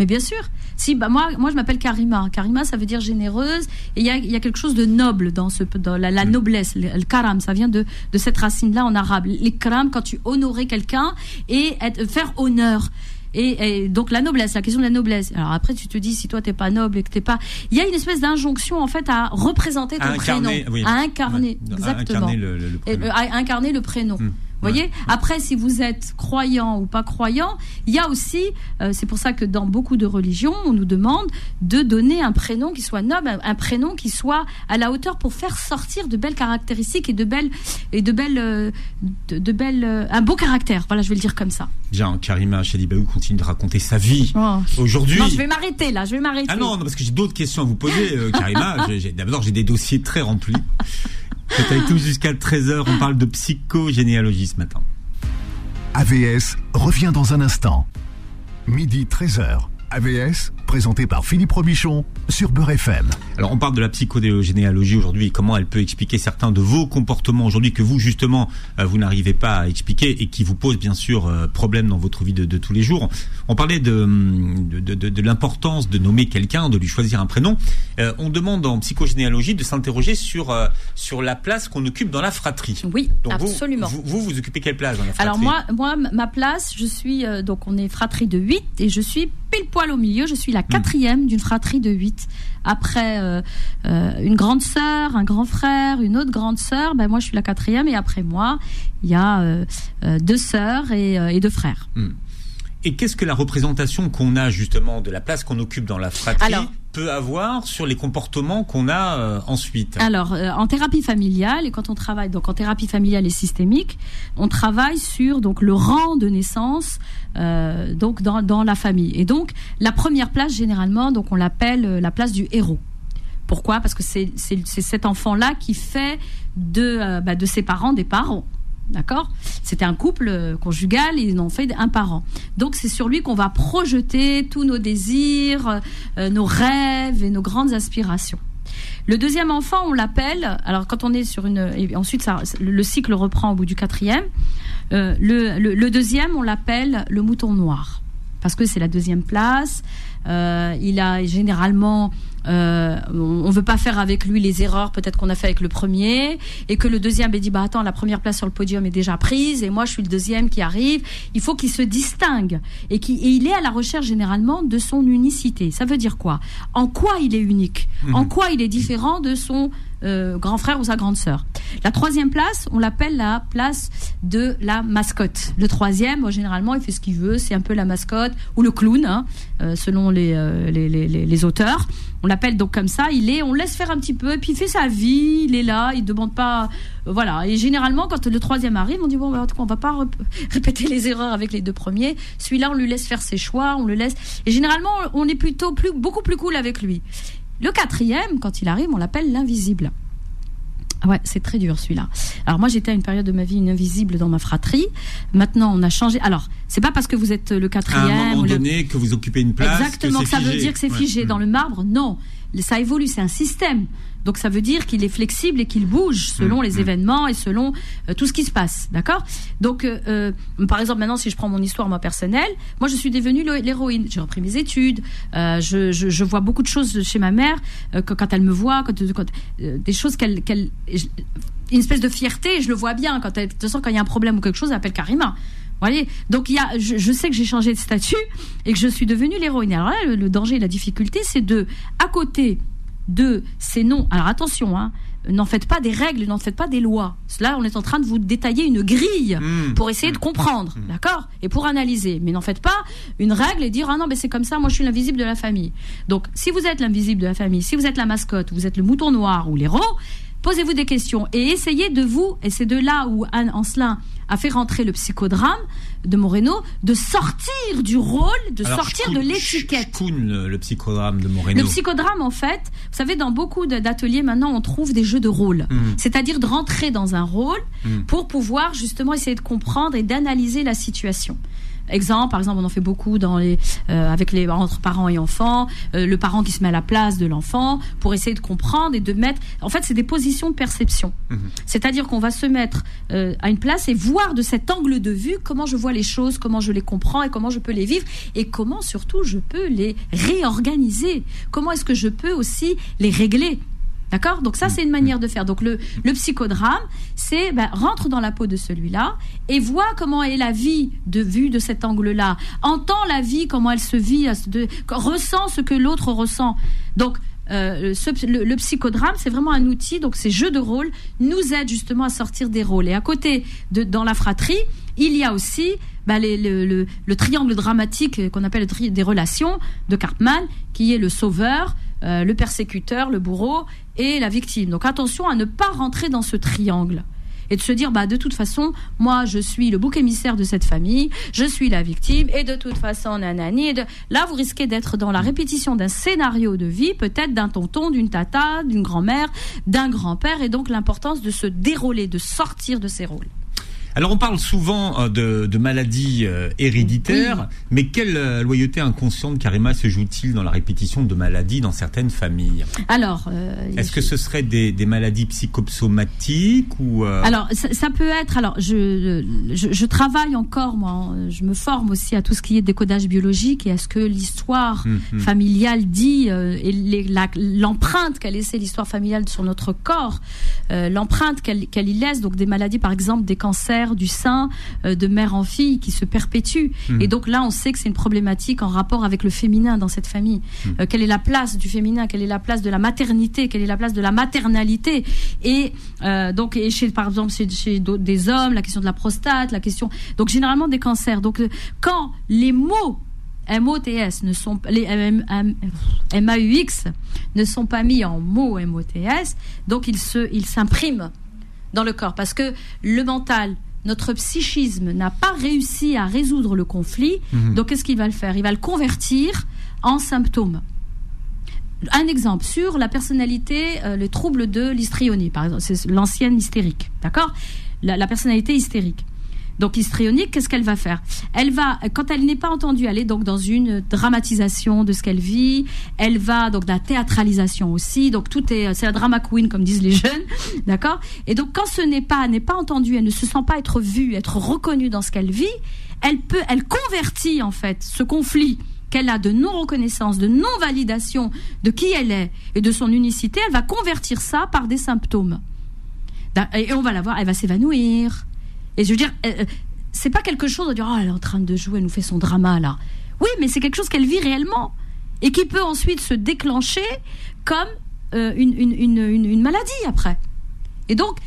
Mais bien sûr. Si, bah moi, moi je m'appelle Karima. Karima, ça veut dire généreuse. Et il y a, y a, quelque chose de noble dans, ce, dans la, la noblesse. Le, karam, ça vient de, de cette racine-là en arabe. karam, quand tu honorais quelqu'un et être, faire honneur. Et, donc la noblesse, la question de la noblesse. Alors après, tu te dis si toi t'es pas noble et que t'es pas, il y a une espèce d'injonction en fait à représenter ton prénom, à incarner, exactement, à incarner le, prénom. à incarner le prénom. Mm voyez Après, si vous êtes croyant ou pas croyant, il y a aussi, euh, c'est pour ça que dans beaucoup de religions, on nous demande de donner un prénom qui soit noble, un prénom qui soit à la hauteur pour faire sortir de belles caractéristiques et de belles et de belles, euh, de, belles, euh, un beau caractère. Voilà, je vais le dire comme ça. Bien, Karima Chadibaou continue de raconter sa vie oh. aujourd'hui. Non, je vais m'arrêter là, je vais m'arrêter. Ah non, non, parce que j'ai d'autres questions à vous poser, Karima. D'abord, j'ai des dossiers très remplis. C'est avec nous jusqu'à 13h. On parle de psychogénéalogie ce matin. AVS revient dans un instant. Midi 13h. AVS, présenté par Philippe Robichon sur Beurre FM. Alors on parle de la psychodéogénéalogie aujourd'hui et comment elle peut expliquer certains de vos comportements aujourd'hui que vous justement euh, vous n'arrivez pas à expliquer et qui vous posent bien sûr euh, problème dans votre vie de, tous les jours? On parlait de, de, de, l'importance de nommer quelqu'un, de lui choisir un prénom. Euh, on demande en psychogénéalogie de s'interroger sur, sur la place qu'on occupe dans la fratrie. Oui, absolument. Vous, vous, vous, occupez quelle place dans la fratrie? Alors moi, moi ma place, je suis, donc on est fratrie de 8 et je suis pile poil au milieu, je suis la quatrième d'une fratrie de huit. Après euh, euh, une grande sœur, un grand frère, une autre grande sœur, ben moi je suis la quatrième et après moi il y a euh, deux sœurs et, deux frères. Hmm. Et qu'est-ce que la représentation qu'on a justement de la place qu'on occupe dans la fratrie peut avoir sur les comportements qu'on a euh, ensuite Alors, euh, en thérapie familiale, et quand on travaille donc en thérapie familiale et systémique, on travaille sur donc le rang de naissance euh, donc dans, dans la famille. Et donc, la première place, généralement, donc on l'appelle la place du héros. Pourquoi? Parce que c'est cet enfant-là qui fait de, bah, de ses parents des parents. D'accord C'était un couple euh, conjugal, ils en ont fait un parent. Donc c'est sur lui qu'on va projeter tous nos désirs, euh, nos rêves et nos grandes aspirations. Le deuxième enfant, on l'appelle, alors quand on est sur une... Ensuite, ça, le cycle reprend au bout du quatrième. Euh, le, deuxième, on l'appelle le mouton noir, parce que c'est la deuxième place. il a généralement euh, on veut pas faire avec lui les erreurs peut-être qu'on a fait avec le premier et que le deuxième dit bah attends la première place sur le podium est déjà prise et moi je suis le deuxième qui arrive. Il faut qu'il se distingue et, qu'il est à la recherche généralement de son unicité. Ça veut dire quoi? En quoi il est unique? Mhm. en quoi il est différent de son euh, grand frère ou sa grande sœur la troisième place on l'appelle la place de la mascotte. Le troisième, moi, généralement, il fait ce qu'il veut, c'est un peu la mascotte ou le clown, hein, euh, selon les, euh, les, les, auteurs. On l'appelle donc comme ça. Il est, on laisse faire un petit peu, et puis il fait sa vie. Il est là, il demande pas, euh, voilà. Et généralement, quand le troisième arrive, on dit bon, bah, on va pas répéter les erreurs avec les deux premiers. Celui-là, on lui laisse faire ses choix, on le laisse. Et généralement, on est plutôt plus, beaucoup plus cool avec lui. Le quatrième, quand il arrive, on l'appelle l'invisible. Ouais, c'est très dur celui-là. Alors moi j'étais à une période de ma vie une invisible dans ma fratrie. Maintenant on a changé. Alors c'est pas parce que vous êtes le quatrième. À un moment donné que vous occupez une place. Exactement. Que ça veut dire que c'est figé dans le marbre. Non, ça évolue. C'est un système. Donc ça veut dire qu'il est flexible et qu'il bouge selon mm, les mm. événements et selon euh, tout ce qui se passe, d'accord? Donc euh, euh, par exemple maintenant si je prends mon histoire moi personnelle, moi je suis devenue l'héroïne. J'ai repris mes études, je, je, je, vois beaucoup de choses chez ma mère quand, elle me voit, quand, des choses qu'elle qu'elle une espèce de fierté, je le vois bien quand elle, de toute façon quand il y a un problème ou quelque chose, elle appelle Karima. Vous voyez Donc il y a, je, je sais que j'ai changé de statut et que je suis devenue l'héroïne. Alors là, le, le danger et la difficulté, c'est de, à côté de ces noms. Alors attention, hein, n'en faites pas des règles, n'en faites pas des lois. Là, on est en train de vous détailler une grille mmh. pour essayer de mmh. comprendre, mmh. d'accord Et pour analyser. Mais n'en faites pas une règle et dire ah non, mais c'est comme ça, moi je suis l'invisible de la famille. Donc, si vous êtes l'invisible de la famille, si vous êtes la mascotte, vous êtes le mouton noir ou l'héros, posez-vous des questions et essayez de vous, et c'est de là où Anne Ancelin a fait rentrer le psychodrame de Moreno, de sortir du rôle, de sortir de l'étiquette. Le, le psychodrame de Moreno. Le psychodrame, en fait, vous savez, dans beaucoup d'ateliers maintenant, on trouve des jeux de rôle. Mhm. C'est-à-dire de rentrer dans un rôle mhm. pour pouvoir justement essayer de comprendre et d'analyser la situation. Exemple, par exemple, on en fait beaucoup dans les, euh, avec les entre parents et enfants, euh, le parent qui se met à la place de l'enfant pour essayer de comprendre et de mettre. En fait, c'est des positions de perception. Mhm. C'est-à-dire qu'on va se mettre euh, à une place et voir de cet angle de vue comment je vois les choses, comment je les comprends et comment je peux les vivre et comment surtout je peux les réorganiser. Comment est-ce que je peux aussi les régler D'accord? Donc ça, c'est une manière de faire. Donc le, le psychodrame, c'est ben, rentre dans la peau de celui-là et voit comment est la vie de vue de cet angle-là. Entend la vie, comment elle se vit, de, ressent ce que l'autre ressent. Donc euh, le, psychodrame, c'est vraiment un outil. Donc ces jeux de rôle nous aident justement à sortir des rôles. Et à côté de dans la fratrie, il y a aussi ben, le, le, triangle dramatique qu'on appelle le tri des relations de Cartman, qui est le sauveur, euh, le persécuteur, le bourreau et la victime. Donc attention à ne pas rentrer dans ce triangle et de se dire bah de toute façon moi je suis le bouc émissaire de cette famille, je suis la victime et de toute façon nanani. De... Là vous risquez d'être dans la répétition d'un scénario de vie, peut-être d'un tonton, d'une tata, d'une grand-mère, d'un grand-père et donc l'importance de se dérouler, de sortir de ces rôles. Alors on parle souvent euh, de, maladies euh, héréditaires, mais quelle euh, loyauté inconsciente Karima se joue-t-il dans la répétition de maladies dans certaines familles? Alors, est-ce que ce serait des, maladies psychosomatiques ou Alors ça, peut être. Alors je, je, travaille encore moi, je me forme aussi à tout ce qui est décodage biologique et à ce que l'histoire hum, hum. familiale dit et l'empreinte qu'a laissé l'histoire familiale sur notre corps, l'empreinte qu'elle y laisse. Donc des maladies par exemple des cancers du sein euh, de mère en fille qui se perpétue. Mhm. Et donc là, on sait que c'est une problématique en rapport avec le féminin dans cette famille. Mhm. Euh, quelle est la place du féminin Quelle est la place de la maternité Quelle est la place de la maternalité Et euh, donc, et chez, par exemple, chez, chez des hommes, la question de la prostate, la question. Donc généralement des cancers. Donc quand les mots MOTS ne sont les MAUX ne sont pas mis en mots MOTS, donc ils se ils s'impriment dans le corps parce que le mental notre psychisme n'a pas réussi à résoudre le conflit, mhm. donc qu'est-ce qu'il va le faire? Il va le convertir en symptômes. Un exemple sur la personnalité, euh, le trouble de l'histrionie, par exemple, c'est l'ancienne hystérique, d'accord? La, personnalité hystérique. Donc histrionique, qu'est-ce qu'elle va faire? Elle va, quand elle n'est pas entendue, elle est donc dans une dramatisation de ce qu'elle vit. Elle va donc dans la théâtralisation aussi. Donc tout est, c'est la drama queen comme disent les jeunes, d'accord? Et donc quand ce n'est pas, n'est pas entendu, elle ne se sent pas être vue, être reconnue dans ce qu'elle vit. Elle peut, elle convertit en fait ce conflit qu'elle a de non-reconnaissance, de non-validation de qui elle est et de son unicité, elle va convertir ça par des symptômes. Et on va la voir, elle va s'évanouir, et je veux dire, euh, c'est pas quelque chose de dire, oh, elle est en train de jouer, elle nous fait son drama là. Oui, mais c'est quelque chose qu'elle vit réellement et qui peut ensuite se déclencher comme euh, une, une, une, une, maladie après. Et donc,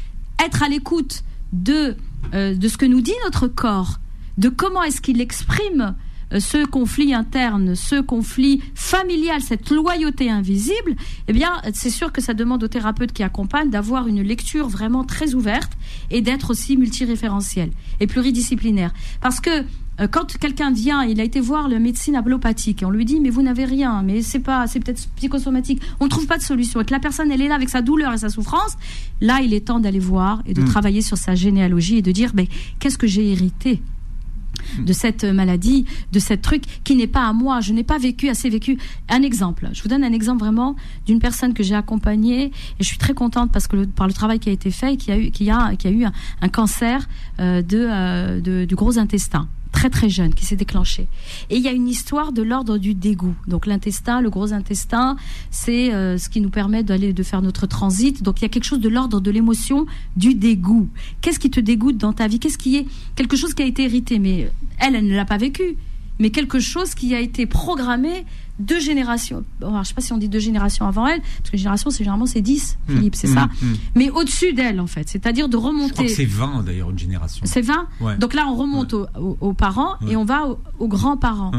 être à l'écoute de euh, de ce que nous dit notre corps, de comment est-ce qu'il exprime ce conflit interne, ce conflit familial, cette loyauté invisible, eh bien, c'est sûr que ça demande aux thérapeutes qui accompagnent d'avoir une lecture vraiment très ouverte et d'être aussi multiréférentiel et pluridisciplinaire. Parce que euh, quand quelqu'un vient, il a été voir le médecine allopathique et on lui dit mais vous n'avez rien, mais c'est pas, c'est peut-être psychosomatique. On ne trouve pas de solution et que la personne elle est là avec sa douleur et sa souffrance. Là, il est temps d'aller voir et de Mm. travailler sur sa généalogie et de dire mais qu'est-ce que j'ai hérité? De cette maladie, de cette truc qui n'est pas à moi. Je n'ai pas vécu assez vécu. Un exemple. Je vous donne un exemple vraiment d'une personne que j'ai accompagnée et je suis très contente parce que par le travail qui a été fait qui a eu, qui a, qui a eu un, cancer euh, euh, de- du gros intestin très très jeune qui s'est déclenché. Et il y a une histoire de l'ordre du dégoût. Donc l'intestin, le gros intestin, c'est euh, ce qui nous permet d'aller de faire notre transit. Donc il y a quelque chose de l'ordre de l'émotion du dégoût. Qu'est-ce qui te dégoûte dans ta vie? Qu'est-ce qui est quelque chose qui a été hérité? Mais elle, elle ne l'a pas vécu. Mais quelque chose qui a été programmé deux générations. Bon, alors, je sais pas si on dit deux générations avant elle, parce que génération, c'est généralement c'est 10, Hmm. Philippe, c'est Hmm, ça. hmm. Mais au-dessus d'elle, en fait. C'est-à-dire de remonter. c'est 20 d'ailleurs, une génération. C'est 20 Ouais. Donc là, on remonte aux, aux- aux parents Ouais. et on va aux, aux grands-parents.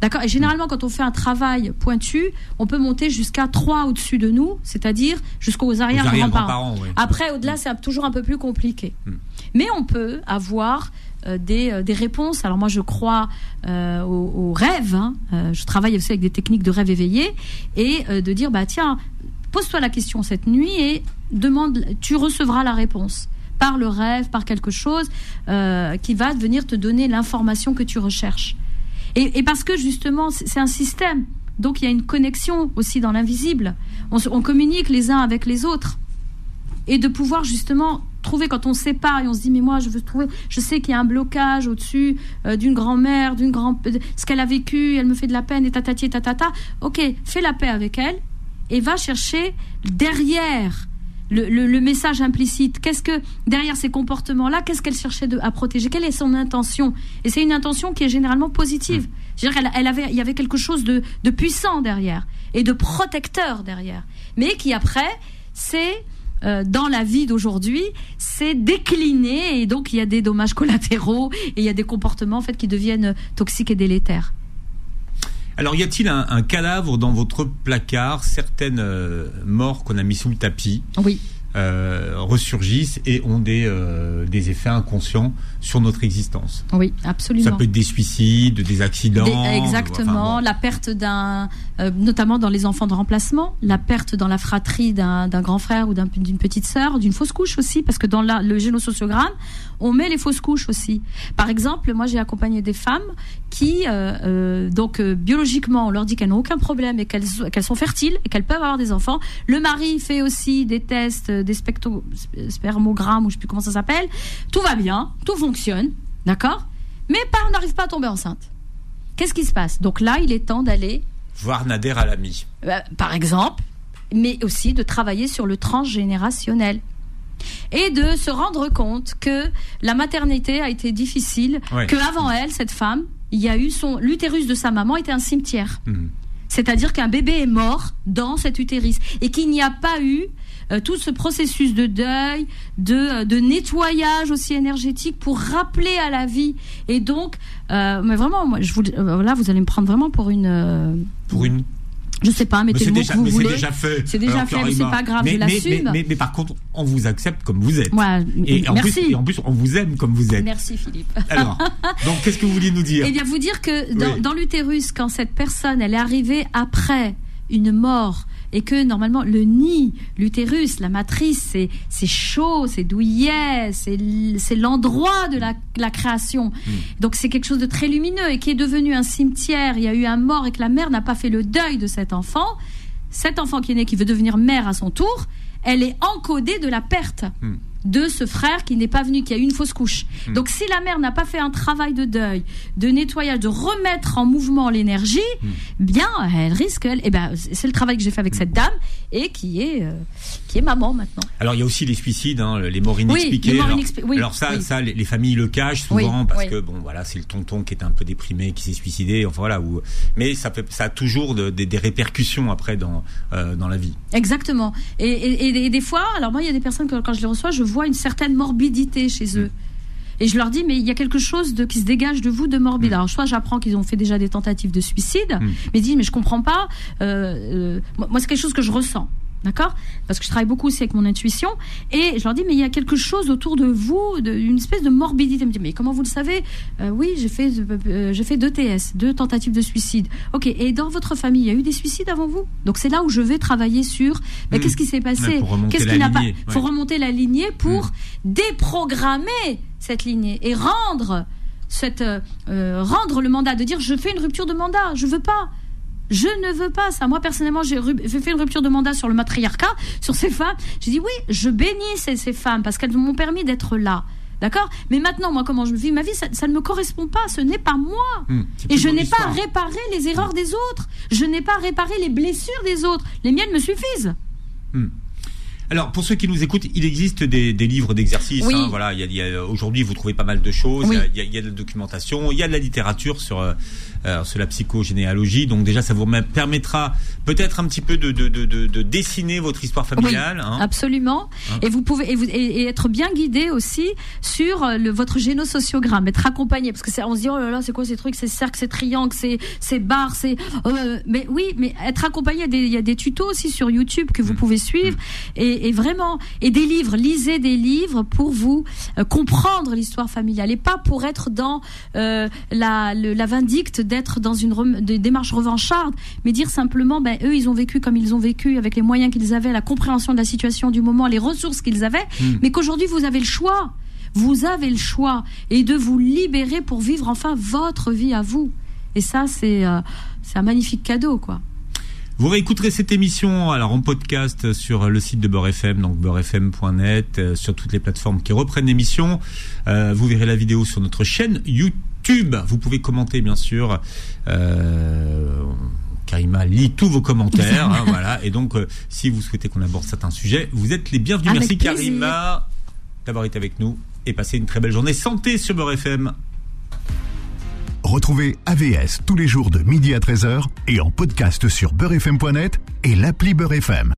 D'accord Et généralement, quand on fait un travail pointu, on peut monter jusqu'à 3 au-dessus de nous, c'est-à-dire jusqu'aux Aux arrière-grands-parents. Après, au-delà, c'est toujours un peu plus compliqué. Hmm. Mais on peut avoir des, euh, des réponses. Alors moi, je crois euh, aux, rêves. hein. Euh, je travaille aussi avec des techniques de rêve éveillé et euh, de dire, bah tiens, pose-toi la question cette nuit et demande, tu recevras la réponse par le rêve, par quelque chose euh, qui va venir te donner l'information que tu recherches. Et, parce que justement, c'est un système. Donc il y a une connexion aussi dans l'invisible. On, on communique les uns avec les autres. Et de pouvoir justement trouver quand on se sépare et on se dit mais moi je veux trouver je sais qu'il y a un blocage au-dessus euh, d'une grand-mère d'une grand ce qu'elle a vécu elle me fait de la peine et tatati et tatata ok fais la paix avec elle et va chercher derrière le, le- le message implicite. Qu'est-ce que derrière ces comportements-là, qu'est-ce qu'elle cherchait de, à protéger? Quelle est son intention? Et c'est une intention qui est généralement positive. Veux dire, elle, elle avait, il y avait quelque chose de, de puissant derrière et de protecteur derrière, mais qui après, c'est euh, dans la vie d'aujourd'hui, c'est décliné et donc il y a des dommages collatéraux et il y a des comportements en fait qui deviennent toxiques et délétères. Alors, y a-t-il un, un cadavre dans votre placard? Certaines euh, morts qu'on a mis sous le tapis? Oui. Euh, ressurgissent et ont des, euh, des effets inconscients sur notre existence. Oui, absolument. Ça peut être des suicides, des accidents. Des- exactement, enfin, bon. la perte d'un, euh, notamment dans les enfants de remplacement, la perte dans la fratrie d'un grand frère ou d'un- d'une petite sœur, d'une fausse couche aussi, parce que dans la- le génosociogramme, on met les fausses couches aussi. Par exemple, moi j'ai accompagné des femmes qui, euh, euh, donc euh, biologiquement, on leur dit qu'elles n'ont aucun problème et qu'elles sont fertiles et qu'elles peuvent avoir des enfants. Le mari fait aussi des tests, des specto, spermogrammes ou je sais plus comment ça s'appelle. Tout va bien, tout fonctionne, d'accord? Mais pas, on n'arrive pas à tomber enceinte. Qu'est-ce qui se passe? Donc là, il est temps d'aller, Voir Nader à l'ami. euh, par exemple, mais aussi de travailler sur le transgénérationnel. Et de se rendre compte que la maternité a été difficile, Ouais. que avant elle, cette femme, il y a eu son l'utérus de sa maman était un cimetière. Mhm. C'est-à-dire qu'un bébé est mort dans cet utérus et qu'il n'y a pas eu euh, tout ce processus de deuil, de, euh, de nettoyage aussi énergétique pour rappeler à la vie. Et donc, euh, mais vraiment, moi, je vous, euh, là, vous allez me prendre vraiment pour une, Pour une. Je sais pas, Mais mettez le mot déjà, que vous mais c'est déjà fait. C'est déjà fait, mais c'est pas grave, mais, je mais- l'assume. Mais, mais- mais par contre, on vous accepte comme vous êtes. Ouais, Et en, merci. plus, et en plus, on vous aime comme vous êtes. Merci Philippe. Alors, donc, qu'est-ce que vous vouliez nous dire Eh bien, vous dire que dans, Oui. dans l'utérus, quand cette personne, elle est arrivée après une mort, et que normalement le nid, l'utérus, la matrice, c'est c'est chaud, c'est douillet, c'est c'est l'endroit de la, la création. Hmm. Donc c'est quelque chose de très lumineux et qui est devenu un cimetière. Il y a eu un mort et que la mère n'a pas fait le deuil de cet enfant. Cet enfant qui est né, qui veut devenir mère à son tour, elle est encodée de la perte Hmm. De ce frère qui n'est pas venu, qui a eu une fausse couche. Hmm. Donc si la mère n'a pas fait un travail de deuil, de nettoyage, de remettre en mouvement l'énergie, Hmm. bien elle risque. elle- Eh ben c'est le travail que j'ai fait avec cette dame et qui est euh, qui est maman maintenant. Alors, il y a aussi les suicides, hein, les morts inexpliquées. les morts alors, inexpli- oui, alors ça, oui. ça, les, les familles le cachent souvent parce que bon, voilà, c'est le tonton qui est un peu déprimé, qui s'est suicidé. Enfin voilà. Ou, mais ça, peut, ça a toujours de- des- des répercussions après dans euh, dans la vie. Exactement. Et, et- et- et des fois, alors moi, il y a des personnes que quand je les reçois, je vois une certaine morbidité chez eux. Et je leur dis, mais il y a quelque chose de, qui se dégage de vous de morbide. Mm. Alors, soit j'apprends qu'ils ont fait déjà des tentatives de suicide, Mm. mais ils disent, mais je comprends pas. euh, euh, moi, c'est quelque chose que je ressens. D'accord Parce que je travaille beaucoup aussi avec mon intuition. Et je leur dis, mais il y a quelque chose autour de vous, de- une espèce de morbidité. Ils me disent, mais comment vous le savez Euh, Oui, j'ai fait, euh, j'ai fait deux TS, deux tentatives de suicide. Ok, et dans votre famille, il y a eu des suicides avant vous? Donc c'est là où je vais travailler sur ben, Mm. qu'est-ce qui s'est passé Ouais, Qu'est-ce qui n'a pas lignée, faut ouais. remonter la lignée pour déprogrammer cette lignée et rendre cette euh, euh, rendre le mandat de dire je fais une rupture de mandat, je veux pas. Je ne veux pas ça. Moi, personnellement, j'ai fait une rupture de mandat sur le matriarcat, sur ces femmes. J'ai dit oui, je bénis ces, ces femmes parce qu'elles m'ont permis d'être là. D'accord? Mais maintenant, moi, comment je vis ma vie, ça, ça ne me correspond pas. Ce n'est pas moi. C'est Et je n'ai pas réparé les erreurs des autres. Je n'ai pas réparé les blessures des autres. Les miennes me suffisent. Alors, pour ceux qui nous écoutent, il existe des, des livres d'exercices. Oui. hein, voilà, aujourd'hui, vous trouvez pas mal de choses. Oui. Il y a- il y, a, il y a de la documentation, il y a de la littérature sur euh, sur la psychogénéalogie. Donc déjà, ça vous me- permettra peut-être un petit peu de, de, de, de, de dessiner votre histoire familiale. hein. Absolument. Hein. Et vous pouvez et, vous- et- et être bien guidé aussi sur euh, le, votre génosociogramme, être accompagné parce que c'est on se dit oh là là c'est quoi ces trucs, c'est cercle, c'est triangle, c'est c'est barre, c'est euh, mais oui mais être accompagné il y a des, tutos aussi sur YouTube que vous Mm. pouvez suivre et, et vraiment et des livres, lisez des livres pour vous euh, comprendre l'histoire familiale et pas pour être dans euh, la le- la vindicte d'être dans une rem- de- démarche revancharde, mais dire simplement ben eux ils ont vécu comme ils ont vécu avec les moyens qu'ils avaient, la compréhension de la situation du moment, les ressources qu'ils avaient, Mm. mais qu'aujourd'hui vous avez le choix. Vous avez le choix et de vous libérer pour vivre enfin votre vie à vous. Et ça c'est euh, un magnifique cadeau quoi. Vous réécouterez cette émission alors en podcast sur le site de Beurre FM, donc beurrefm.net, euh, sur toutes les plateformes qui reprennent l'émission. Euh, vous verrez la vidéo sur notre chaîne YouTube. Vous pouvez commenter bien sûr. Euh, Karima lit tous vos commentaires, hein, voilà. Et donc, euh, si vous souhaitez qu'on aborde certains sujets, vous êtes les bienvenus. Avec Merci plaisir. Karima d'avoir été avec nous et passez une très belle journée. Santé sur Beurre FM. Retrouvez AVS tous les jours de midi à 13h et en podcast sur beurrefm.net et l'appli Beurre FM.